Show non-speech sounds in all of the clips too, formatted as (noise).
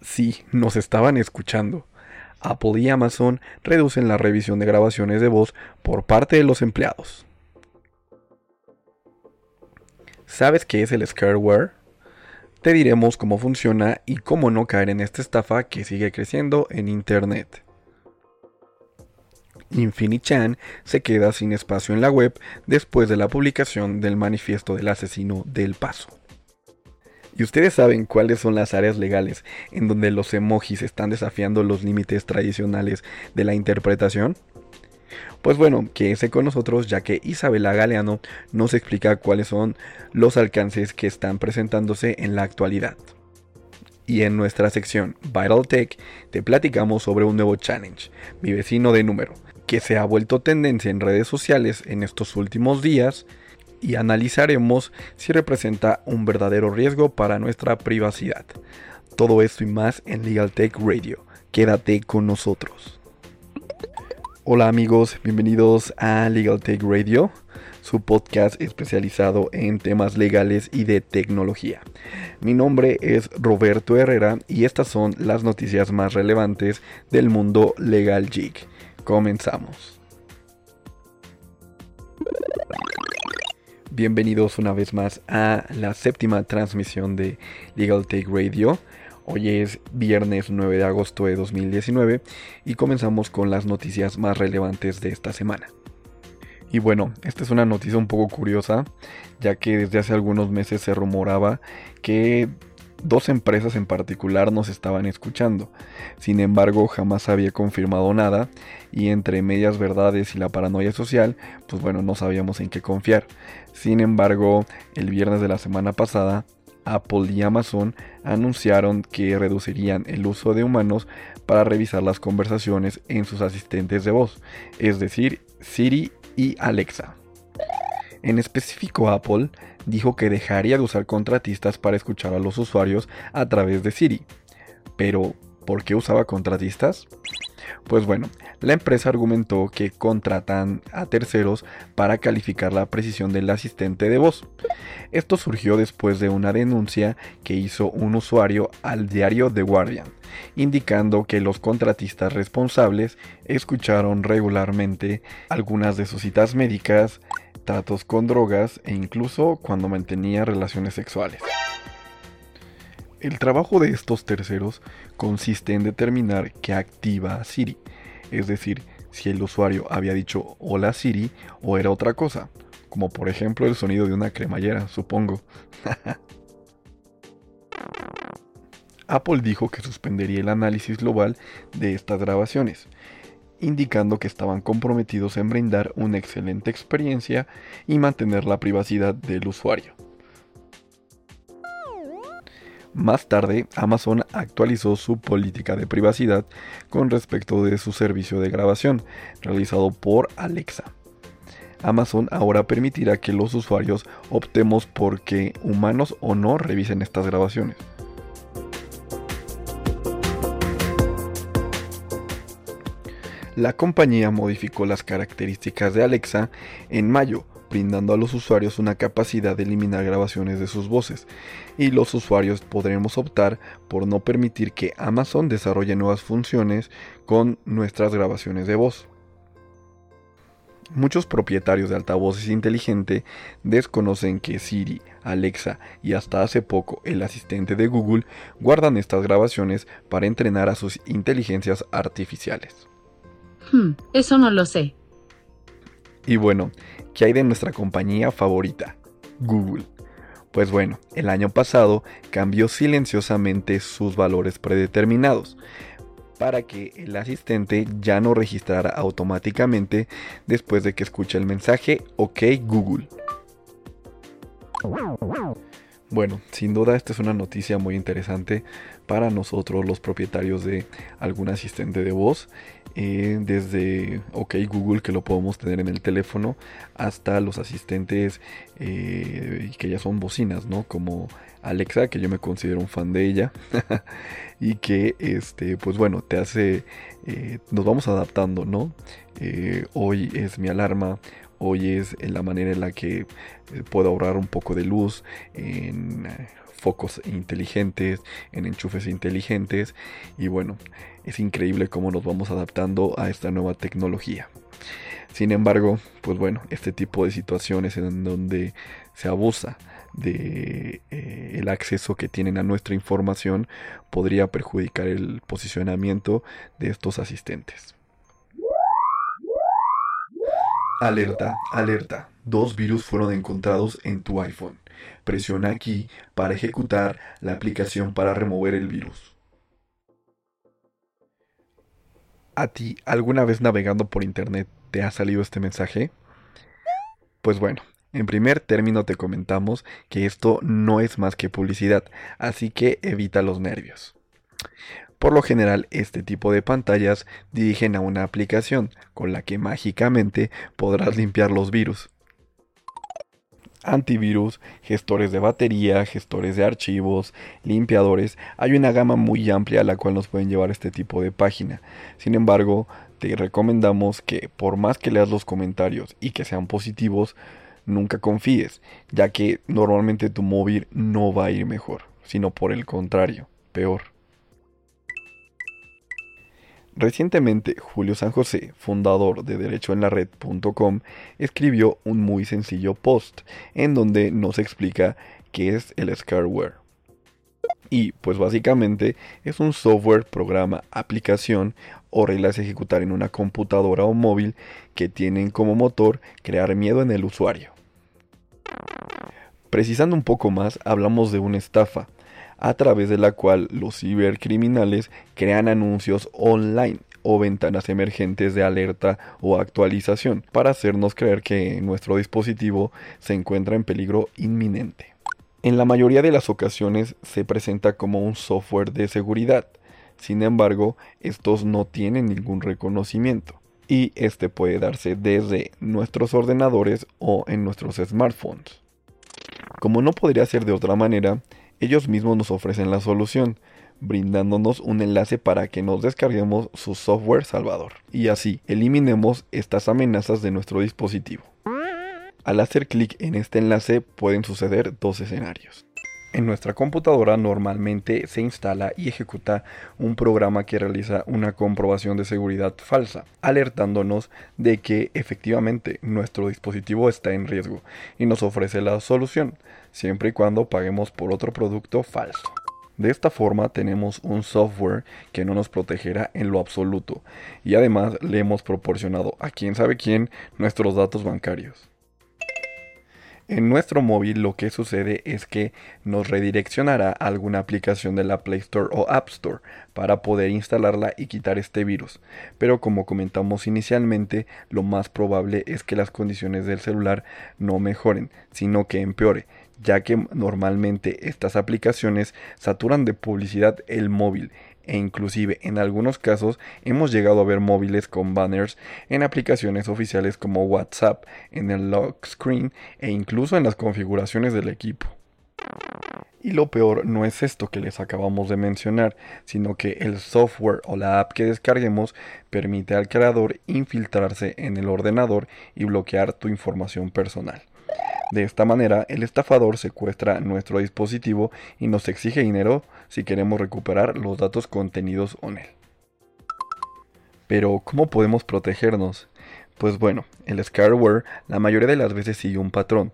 Sí, nos estaban escuchando. Apple y Amazon reducen la revisión de grabaciones de voz por parte de los empleados. ¿Sabes qué es el scareware? Te diremos cómo funciona y cómo no caer en esta estafa que sigue creciendo en Internet. Infinichan se queda sin espacio en la web después de la publicación del manifiesto del asesino del paso. ¿Y ustedes saben cuáles son las áreas legales en donde los emojis están desafiando los límites tradicionales de la interpretación? Pues bueno, quédese con nosotros ya que Isabela Galeano nos explica cuáles son los alcances que están presentándose en la actualidad. Y en nuestra sección Viral Tech te platicamos sobre un nuevo challenge, mi vecino de número, que se ha vuelto tendencia en redes sociales en estos últimos días y analizaremos si representa un verdadero riesgo para nuestra privacidad. Todo esto y más en Legal Tech Radio. Quédate con nosotros. Hola amigos, bienvenidos a Legal Tech Radio, su podcast especializado en temas legales y de tecnología. Mi nombre es Roberto Herrera y estas son las noticias más relevantes del mundo legal geek. Comenzamos. Bienvenidos una vez más a la séptima transmisión de Legal Take Radio. Hoy es viernes 9 de agosto de 2019 y comenzamos con las noticias más relevantes de esta semana. Y bueno, esta es una noticia un poco curiosa, ya que desde hace algunos meses se rumoraba que dos empresas en particular nos estaban escuchando. Sin embargo, jamás había confirmado nada y entre medias verdades y la paranoia social, pues bueno, no sabíamos en qué confiar. Sin embargo, el viernes de la semana pasada, Apple y Amazon anunciaron que reducirían el uso de humanos para revisar las conversaciones en sus asistentes de voz, es decir, Siri y Alexa. En específico, Apple dijo que dejaría de usar contratistas para escuchar a los usuarios a través de Siri. Pero, ¿por qué usaba contratistas? Pues bueno, la empresa argumentó que contratan a terceros para calificar la precisión del asistente de voz. Esto surgió después de una denuncia que hizo un usuario al diario The Guardian, indicando que los contratistas responsables escucharon regularmente algunas de sus citas médicas, tratos con drogas e incluso cuando mantenía relaciones sexuales. El trabajo de estos terceros consiste en determinar qué activa Siri, es decir, si el usuario había dicho hola Siri o era otra cosa, como por ejemplo el sonido de una cremallera, supongo. (laughs) Apple dijo que suspendería el análisis global de estas grabaciones, indicando que estaban comprometidos en brindar una excelente experiencia y mantener la privacidad del usuario. Más tarde, Amazon actualizó su política de privacidad con respecto de su servicio de grabación, realizado por Alexa. Amazon ahora permitirá que los usuarios optemos por que humanos o no revisen estas grabaciones. La compañía modificó las características de Alexa en mayo, brindando a los usuarios una capacidad de eliminar grabaciones de sus voces, y los usuarios podremos optar por no permitir que Amazon desarrolle nuevas funciones con nuestras grabaciones de voz. Muchos propietarios de altavoces inteligente desconocen que Siri, Alexa y hasta hace poco el asistente de Google guardan estas grabaciones para entrenar a sus inteligencias artificiales. Hmm, eso no lo sé. Y bueno, ¿qué hay de nuestra compañía favorita? Google. Pues bueno, el año pasado cambió silenciosamente sus valores predeterminados para que el asistente ya no registrara automáticamente después de que escuche el mensaje OK Google. Bueno, sin duda esta es una noticia muy interesante para nosotros los propietarios de algún asistente de voz, eh, desde OK Google que lo podemos tener en el teléfono hasta los asistentes eh, que ya son bocinas, ¿no? Como Alexa, que yo me considero un fan de ella (laughs) y que, este, pues bueno, te hace, eh, nos vamos adaptando, ¿no? hoy es mi alarma, Hoy es la manera en la que eh, puedo ahorrar un poco de luz en eh, focos inteligentes, en enchufes inteligentes y bueno, es increíble cómo nos vamos adaptando a esta nueva tecnología. Sin embargo, pues bueno, este tipo de situaciones en donde se abusa de eh, acceso que tienen a nuestra información podría perjudicar el posicionamiento de estos asistentes. Alerta, alerta. Dos virus fueron encontrados en tu iPhone. Presiona aquí para ejecutar la aplicación para remover el virus. ¿A ti alguna vez navegando por internet te ha salido este mensaje? Pues bueno, en primer término te comentamos que esto no es más que publicidad, así que evita los nervios. Por lo general, este tipo de pantallas dirigen a una aplicación con la que mágicamente podrás limpiar los virus. Antivirus, gestores de batería, gestores de archivos, limpiadores, hay una gama muy amplia a la cual nos pueden llevar este tipo de página. Sin embargo, te recomendamos que por más que leas los comentarios y que sean positivos, nunca confíes, ya que normalmente tu móvil no va a ir mejor, sino por el contrario, peor. Recientemente, Julio San José, fundador de derechoenlared.com, escribió un muy sencillo post en donde nos explica qué es el scareware. Y pues básicamente es un software, programa, aplicación o reglas a ejecutar en una computadora o móvil que tienen como motor crear miedo en el usuario. Precisando un poco más, hablamos de una estafa, a través de la cual los cibercriminales crean anuncios online o ventanas emergentes de alerta o actualización para hacernos creer que nuestro dispositivo se encuentra en peligro inminente. En la mayoría de las ocasiones se presenta como un software de seguridad, sin embargo, estos no tienen ningún reconocimiento y este puede darse desde nuestros ordenadores o en nuestros smartphones. Como no podría ser de otra manera, ellos mismos nos ofrecen la solución, brindándonos un enlace para que nos descarguemos su software salvador y así eliminemos estas amenazas de nuestro dispositivo. Al hacer clic en este enlace pueden suceder dos escenarios. En nuestra computadora normalmente se instala y ejecuta un programa que realiza una comprobación de seguridad falsa, alertándonos de que efectivamente nuestro dispositivo está en riesgo y nos ofrece la solución, siempre y cuando paguemos por otro producto falso. De esta forma tenemos un software que no nos protegerá en lo absoluto y además le hemos proporcionado a quien sabe quién nuestros datos bancarios. En nuestro móvil lo que sucede es que nos redireccionará a alguna aplicación de la Play Store o App Store para poder instalarla y quitar este virus. Pero como comentamos inicialmente, lo más probable es que las condiciones del celular no mejoren, sino que empeore, ya que normalmente estas aplicaciones saturan de publicidad el móvil e inclusive en algunos casos hemos llegado a ver móviles con banners en aplicaciones oficiales como WhatsApp, en el lock screen e incluso en las configuraciones del equipo. Y lo peor no es esto que les acabamos de mencionar, sino que el software o la app que descarguemos permite al creador infiltrarse en el ordenador y bloquear tu información personal. De esta manera, el estafador secuestra nuestro dispositivo y nos exige dinero si queremos recuperar los datos contenidos en él. Pero, ¿cómo podemos protegernos? Pues bueno, el scareware la mayoría de las veces sigue un patrón,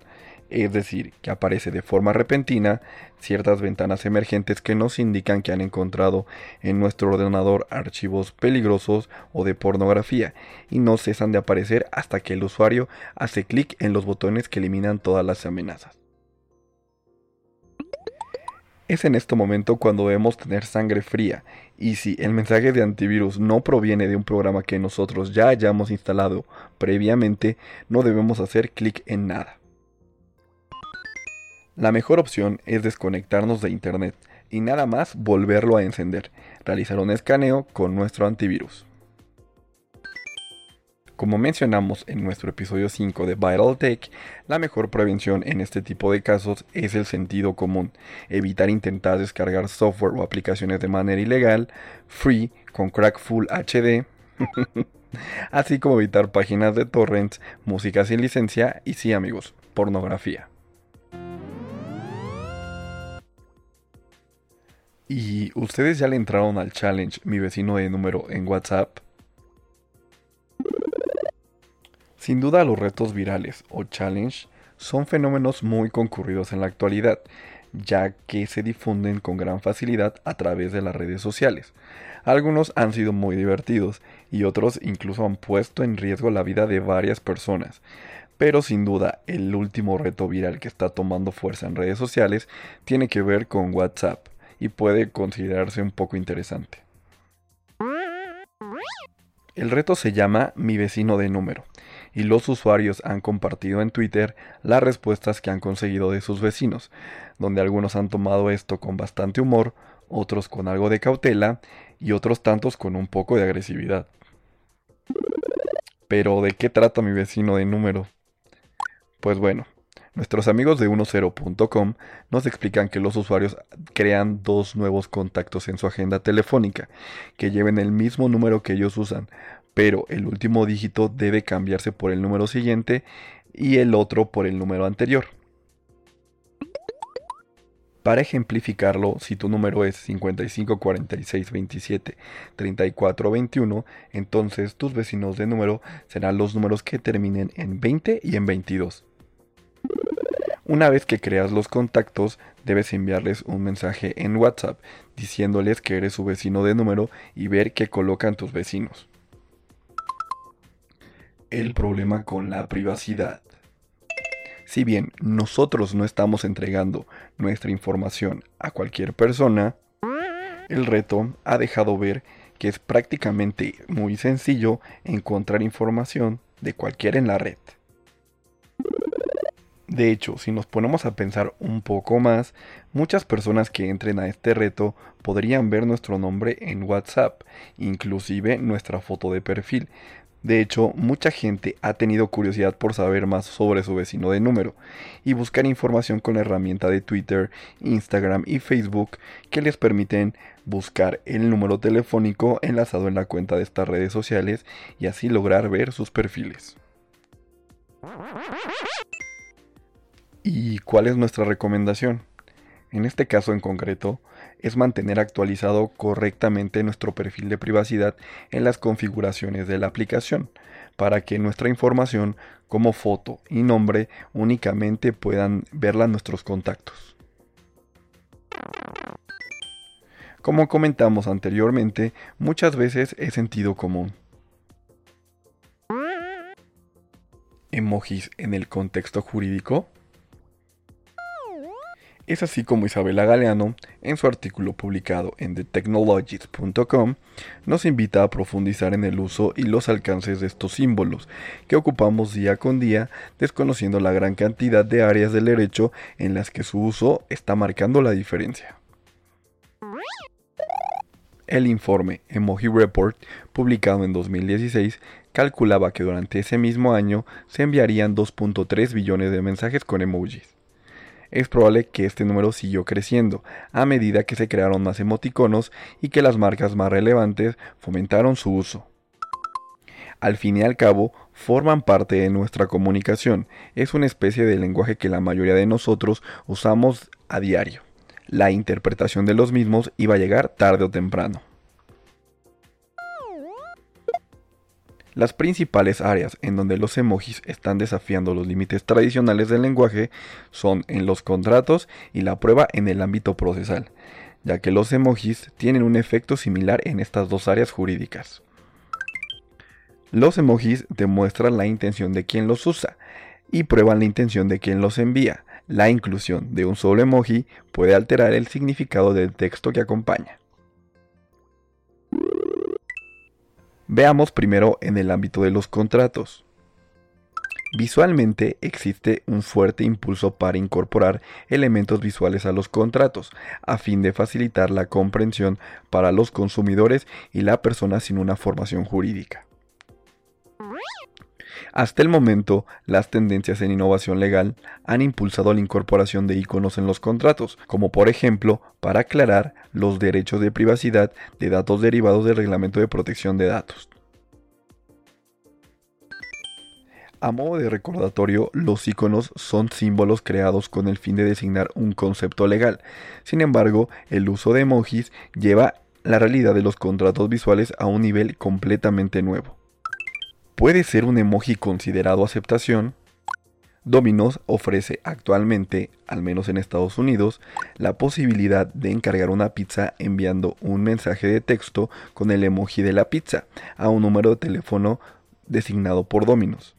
es decir, que aparece de forma repentina ciertas ventanas emergentes que nos indican que han encontrado en nuestro ordenador archivos peligrosos o de pornografía y no cesan de aparecer hasta que el usuario hace clic en los botones que eliminan todas las amenazas. Es en este momento cuando debemos tener sangre fría y si el mensaje de antivirus no proviene de un programa que nosotros ya hayamos instalado previamente, no debemos hacer clic en nada. La mejor opción es desconectarnos de Internet y nada más volverlo a encender, realizar un escaneo con nuestro antivirus. Como mencionamos en nuestro episodio 5 de Viral Tech, la mejor prevención en este tipo de casos es el sentido común, evitar intentar descargar software o aplicaciones de manera ilegal, free, con crack full HD, (laughs) así como evitar páginas de torrents, música sin licencia y sí amigos, pornografía. ¿Y ustedes ya le entraron al challenge mi vecino de número en WhatsApp? Sin duda los retos virales o challenge son fenómenos muy concurridos en la actualidad, ya que se difunden con gran facilidad a través de las redes sociales. Algunos han sido muy divertidos y otros incluso han puesto en riesgo la vida de varias personas. Pero sin duda, el último reto viral que está tomando fuerza en redes sociales tiene que ver con WhatsApp y puede considerarse un poco interesante. El reto se llama Mi vecino de número y los usuarios han compartido en Twitter las respuestas que han conseguido de sus vecinos, donde algunos han tomado esto con bastante humor, otros con algo de cautela y otros tantos con un poco de agresividad. Pero ¿de qué trata mi vecino de número? Pues bueno, nuestros amigos de 10.com nos explican que los usuarios crean dos nuevos contactos en su agenda telefónica que lleven el mismo número que ellos usan, pero el último dígito debe cambiarse por el número siguiente y el otro por el número anterior. Para ejemplificarlo, si tu número es 55 46 27 34 21, entonces tus vecinos de número serán los números que terminen en 20 y en 22. Una vez que creas los contactos, debes enviarles un mensaje en WhatsApp diciéndoles que eres su vecino de número y ver qué colocan tus vecinos el problema con la privacidad. Si bien nosotros no estamos entregando nuestra información a cualquier persona, el reto ha dejado ver que es prácticamente muy sencillo encontrar información de cualquiera en la red. De hecho, si nos ponemos a pensar un poco más, muchas personas que entren a este reto podrían ver nuestro nombre en WhatsApp, inclusive nuestra foto de perfil, de hecho, mucha gente ha tenido curiosidad por saber más sobre su vecino de número y buscar información con la herramienta de Twitter, Instagram y Facebook que les permiten buscar el número telefónico enlazado en la cuenta de estas redes sociales y así lograr ver sus perfiles. ¿Y cuál es nuestra recomendación? En este caso en concreto, es mantener actualizado correctamente nuestro perfil de privacidad en las configuraciones de la aplicación, para que nuestra información como foto y nombre únicamente puedan verla nuestros contactos. Como comentamos anteriormente, muchas veces es sentido común. Emojis en el contexto jurídico es así como Isabela Galeano, en su artículo publicado en thetechnologies.com, nos invita a profundizar en el uso y los alcances de estos símbolos, que ocupamos día con día, desconociendo la gran cantidad de áreas del derecho en las que su uso está marcando la diferencia. El informe Emoji Report, publicado en 2016, calculaba que durante ese mismo año se enviarían 2.3 billones de mensajes con emojis es probable que este número siguió creciendo a medida que se crearon más emoticonos y que las marcas más relevantes fomentaron su uso. Al fin y al cabo, forman parte de nuestra comunicación, es una especie de lenguaje que la mayoría de nosotros usamos a diario. La interpretación de los mismos iba a llegar tarde o temprano. Las principales áreas en donde los emojis están desafiando los límites tradicionales del lenguaje son en los contratos y la prueba en el ámbito procesal, ya que los emojis tienen un efecto similar en estas dos áreas jurídicas. Los emojis demuestran la intención de quien los usa y prueban la intención de quien los envía. La inclusión de un solo emoji puede alterar el significado del texto que acompaña. Veamos primero en el ámbito de los contratos. Visualmente existe un fuerte impulso para incorporar elementos visuales a los contratos, a fin de facilitar la comprensión para los consumidores y la persona sin una formación jurídica. Hasta el momento, las tendencias en innovación legal han impulsado la incorporación de iconos en los contratos, como por ejemplo para aclarar los derechos de privacidad de datos derivados del Reglamento de Protección de Datos. A modo de recordatorio, los iconos son símbolos creados con el fin de designar un concepto legal. Sin embargo, el uso de emojis lleva la realidad de los contratos visuales a un nivel completamente nuevo. ¿Puede ser un emoji considerado aceptación? Domino's ofrece actualmente, al menos en Estados Unidos, la posibilidad de encargar una pizza enviando un mensaje de texto con el emoji de la pizza a un número de teléfono designado por Domino's.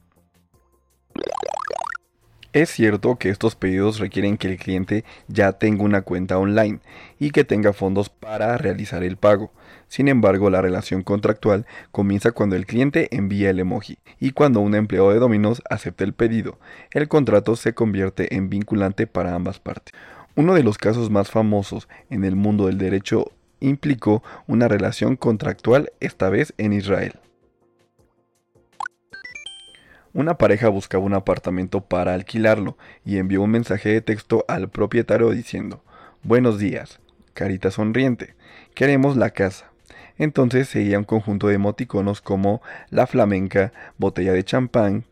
Es cierto que estos pedidos requieren que el cliente ya tenga una cuenta online y que tenga fondos para realizar el pago. Sin embargo, la relación contractual comienza cuando el cliente envía el emoji y cuando un empleado de Domino's acepta el pedido. El contrato se convierte en vinculante para ambas partes. Uno de los casos más famosos en el mundo del derecho implicó una relación contractual, esta vez en Israel. Una pareja buscaba un apartamento para alquilarlo y envió un mensaje de texto al propietario diciendo, Buenos días, carita sonriente, queremos la casa. Entonces seguía un conjunto de emoticonos como la flamenca, botella de champán,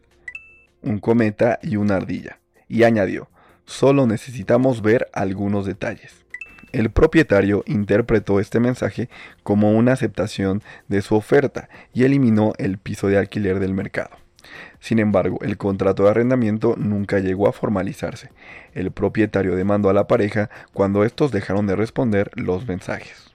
un cometa y una ardilla. Y añadió, solo necesitamos ver algunos detalles. El propietario interpretó este mensaje como una aceptación de su oferta y eliminó el piso de alquiler del mercado. Sin embargo, el contrato de arrendamiento nunca llegó a formalizarse. El propietario demandó a la pareja cuando estos dejaron de responder los mensajes.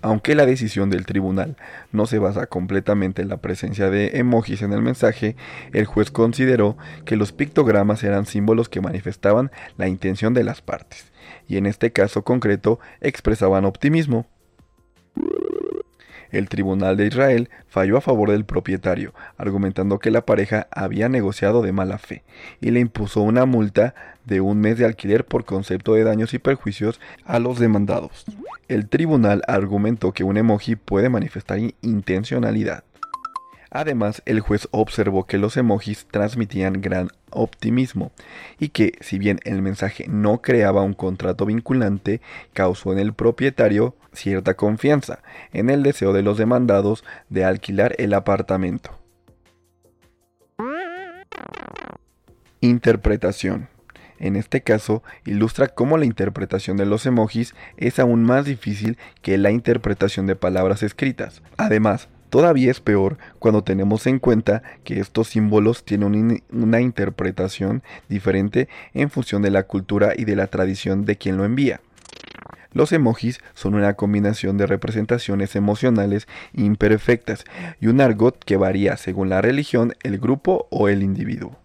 Aunque la decisión del tribunal no se basa completamente en la presencia de emojis en el mensaje, el juez consideró que los pictogramas eran símbolos que manifestaban la intención de las partes, y en este caso concreto expresaban optimismo, el Tribunal de Israel falló a favor del propietario, argumentando que la pareja había negociado de mala fe, y le impuso una multa de un mes de alquiler por concepto de daños y perjuicios a los demandados. El tribunal argumentó que un emoji puede manifestar intencionalidad. Además, el juez observó que los emojis transmitían gran optimismo y que, si bien el mensaje no creaba un contrato vinculante, causó en el propietario cierta confianza en el deseo de los demandados de alquilar el apartamento. Interpretación. En este caso, ilustra cómo la interpretación de los emojis es aún más difícil que la interpretación de palabras escritas. Además, Todavía es peor cuando tenemos en cuenta que estos símbolos tienen una interpretación diferente en función de la cultura y de la tradición de quien lo envía. Los emojis son una combinación de representaciones emocionales imperfectas y un argot que varía según la religión, el grupo o el individuo.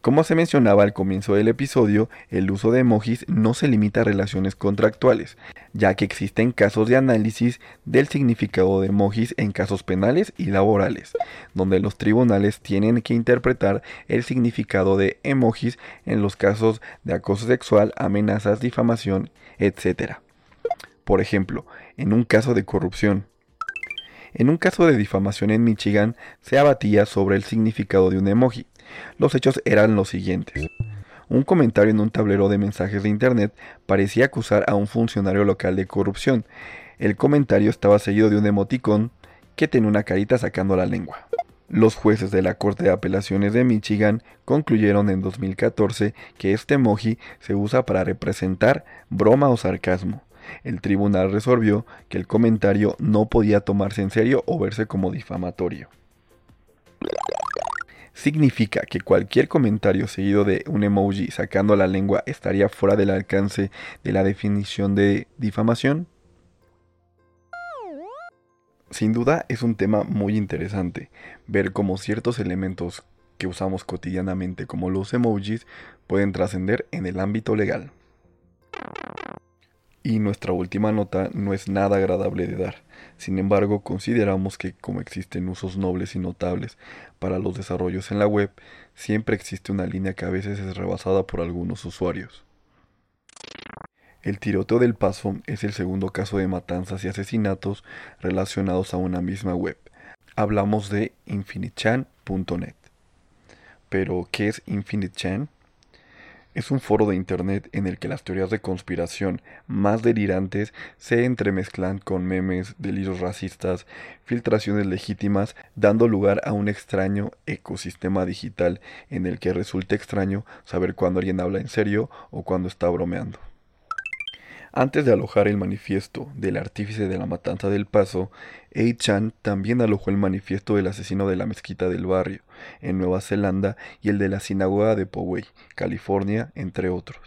Como se mencionaba al comienzo del episodio, el uso de emojis no se limita a relaciones contractuales, ya que existen casos de análisis del significado de emojis en casos penales y laborales, donde los tribunales tienen que interpretar el significado de emojis en los casos de acoso sexual, amenazas, difamación, etc. Por ejemplo, en un caso de corrupción, en un caso de difamación en Michigan se abatía sobre el significado de un emoji. Los hechos eran los siguientes. Un comentario en un tablero de mensajes de Internet parecía acusar a un funcionario local de corrupción. El comentario estaba seguido de un emoticón que tenía una carita sacando la lengua. Los jueces de la Corte de Apelaciones de Michigan concluyeron en 2014 que este emoji se usa para representar broma o sarcasmo. El tribunal resolvió que el comentario no podía tomarse en serio o verse como difamatorio significa que cualquier comentario seguido de un emoji sacando la lengua estaría fuera del alcance de la definición de difamación? Sin duda es un tema muy interesante ver cómo ciertos elementos que usamos cotidianamente como los emojis pueden trascender en el ámbito legal. Y nuestra última nota no es nada agradable de dar. Sin embargo, consideramos que como existen usos nobles y notables para los desarrollos en la web, siempre existe una línea que a veces es rebasada por algunos usuarios. El tiroteo del Paso es el segundo caso de matanzas y asesinatos relacionados a una misma web. Hablamos de infinitechan.net. Pero, ¿qué es InfiniteChan? Es un foro de Internet en el que las teorías de conspiración más delirantes se entremezclan con memes, delirios racistas, filtraciones legítimas, dando lugar a un extraño ecosistema digital en el que resulta extraño saber cuándo alguien habla en serio o cuando está bromeando. Antes de alojar el manifiesto del artífice de la matanza del Paso, A. Chan también alojó el manifiesto del asesino de la mezquita del barrio, en Nueva Zelanda, y el de la sinagoga de Poway, California, entre otros.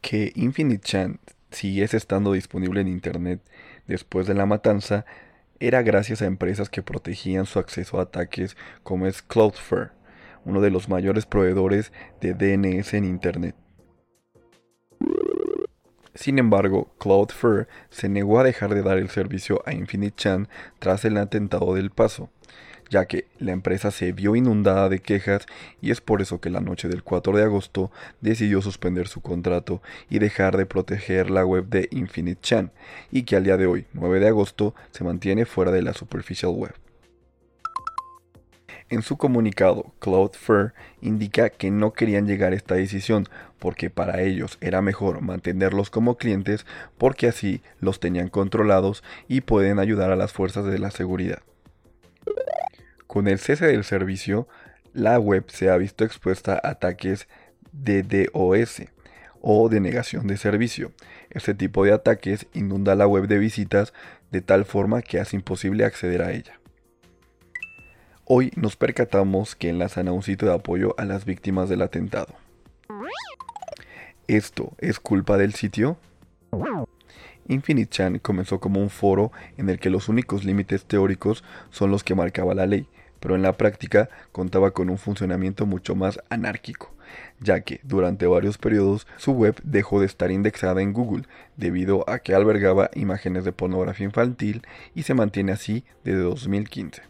Que Infinite Chan siguiese estando disponible en Internet después de la matanza era gracias a empresas que protegían su acceso a ataques como es Cloudflare, uno de los mayores proveedores de DNS en Internet. Sin embargo, Cloudflare se negó a dejar de dar el servicio a Infinite Chan tras el atentado del paso, ya que la empresa se vio inundada de quejas y es por eso que la noche del 4 de agosto decidió suspender su contrato y dejar de proteger la web de Infinite Chan, y que al día de hoy, 9 de agosto, se mantiene fuera de la superficial web. En su comunicado, Cloudflare indica que no querían llegar a esta decisión porque para ellos era mejor mantenerlos como clientes porque así los tenían controlados y pueden ayudar a las fuerzas de la seguridad. Con el cese del servicio, la web se ha visto expuesta a ataques de DOS o de negación de servicio. Este tipo de ataques inunda la web de visitas de tal forma que hace imposible acceder a ella. Hoy nos percatamos que enlazan a un sitio de apoyo a las víctimas del atentado. ¿Esto es culpa del sitio? Infinite Chan comenzó como un foro en el que los únicos límites teóricos son los que marcaba la ley, pero en la práctica contaba con un funcionamiento mucho más anárquico, ya que durante varios periodos su web dejó de estar indexada en Google debido a que albergaba imágenes de pornografía infantil y se mantiene así desde 2015.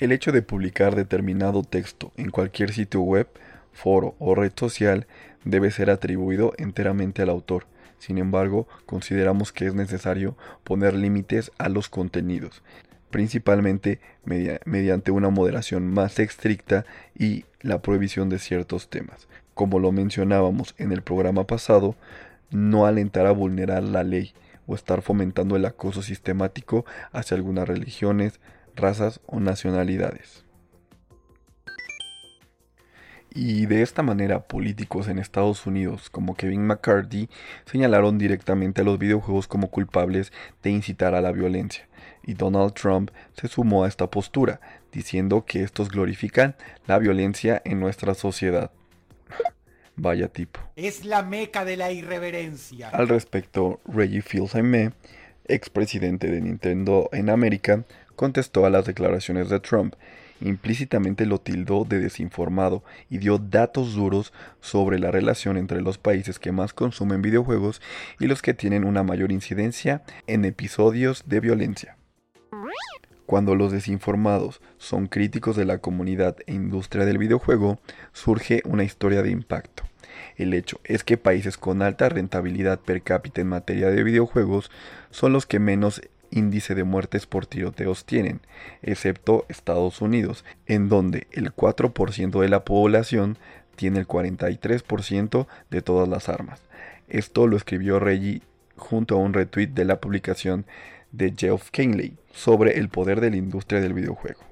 El hecho de publicar determinado texto en cualquier sitio web, foro o red social debe ser atribuido enteramente al autor. Sin embargo, consideramos que es necesario poner límites a los contenidos, principalmente mediante una moderación más estricta y la prohibición de ciertos temas. Como lo mencionábamos en el programa pasado, no alentar a vulnerar la ley o estar fomentando el acoso sistemático hacia algunas religiones, razas o nacionalidades. Y de esta manera políticos en Estados Unidos como Kevin McCarthy señalaron directamente a los videojuegos como culpables de incitar a la violencia, y Donald Trump se sumó a esta postura, diciendo que estos glorifican la violencia en nuestra sociedad. (laughs) Vaya tipo. Es la meca de la irreverencia. Al respecto, Reggie Fils-Aimé, expresidente de Nintendo en América, contestó a las declaraciones de Trump, implícitamente lo tildó de desinformado y dio datos duros sobre la relación entre los países que más consumen videojuegos y los que tienen una mayor incidencia en episodios de violencia. Cuando los desinformados son críticos de la comunidad e industria del videojuego, surge una historia de impacto. El hecho es que países con alta rentabilidad per cápita en materia de videojuegos son los que menos índice de muertes por tiroteos tienen, excepto Estados Unidos, en donde el 4% de la población tiene el 43% de todas las armas. Esto lo escribió Reggie junto a un retweet de la publicación de Geoff Keighley sobre el poder de la industria del videojuego.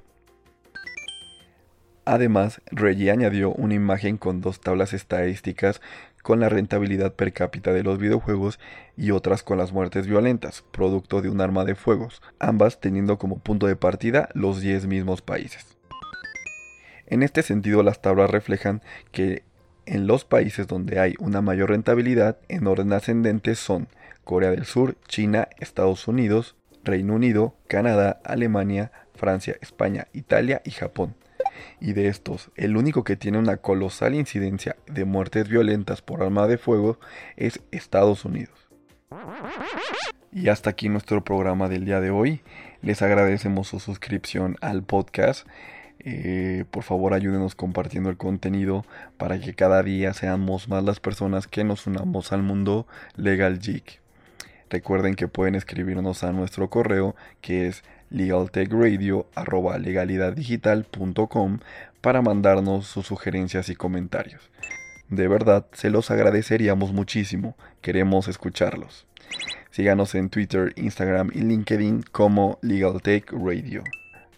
Además, Reggie añadió una imagen con dos tablas estadísticas con la rentabilidad per cápita de los videojuegos y otras con las muertes violentas, producto de un arma de fuegos, ambas teniendo como punto de partida los 10 mismos países. En este sentido, las tablas reflejan que en los países donde hay una mayor rentabilidad en orden ascendente son Corea del Sur, China, Estados Unidos, Reino Unido, Canadá, Alemania, Francia, España, Italia y Japón. Y de estos, el único que tiene una colosal incidencia de muertes violentas por arma de fuego es Estados Unidos. Y hasta aquí nuestro programa del día de hoy. Les agradecemos su suscripción al podcast. Eh, por favor ayúdenos compartiendo el contenido para que cada día seamos más las personas que nos unamos al mundo Legal Geek. Recuerden que pueden escribirnos a nuestro correo que es legaltechradio.com para mandarnos sus sugerencias y comentarios. De verdad, se los agradeceríamos muchísimo. Queremos escucharlos. Síganos en Twitter, Instagram y LinkedIn como LegalTech Radio.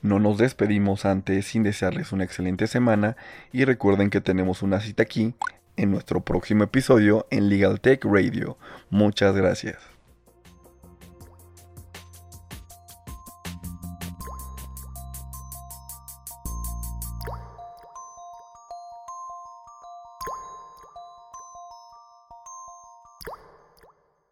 No nos despedimos antes sin desearles una excelente semana y recuerden que tenemos una cita aquí en nuestro próximo episodio en Legal Tech Radio. Muchas gracias.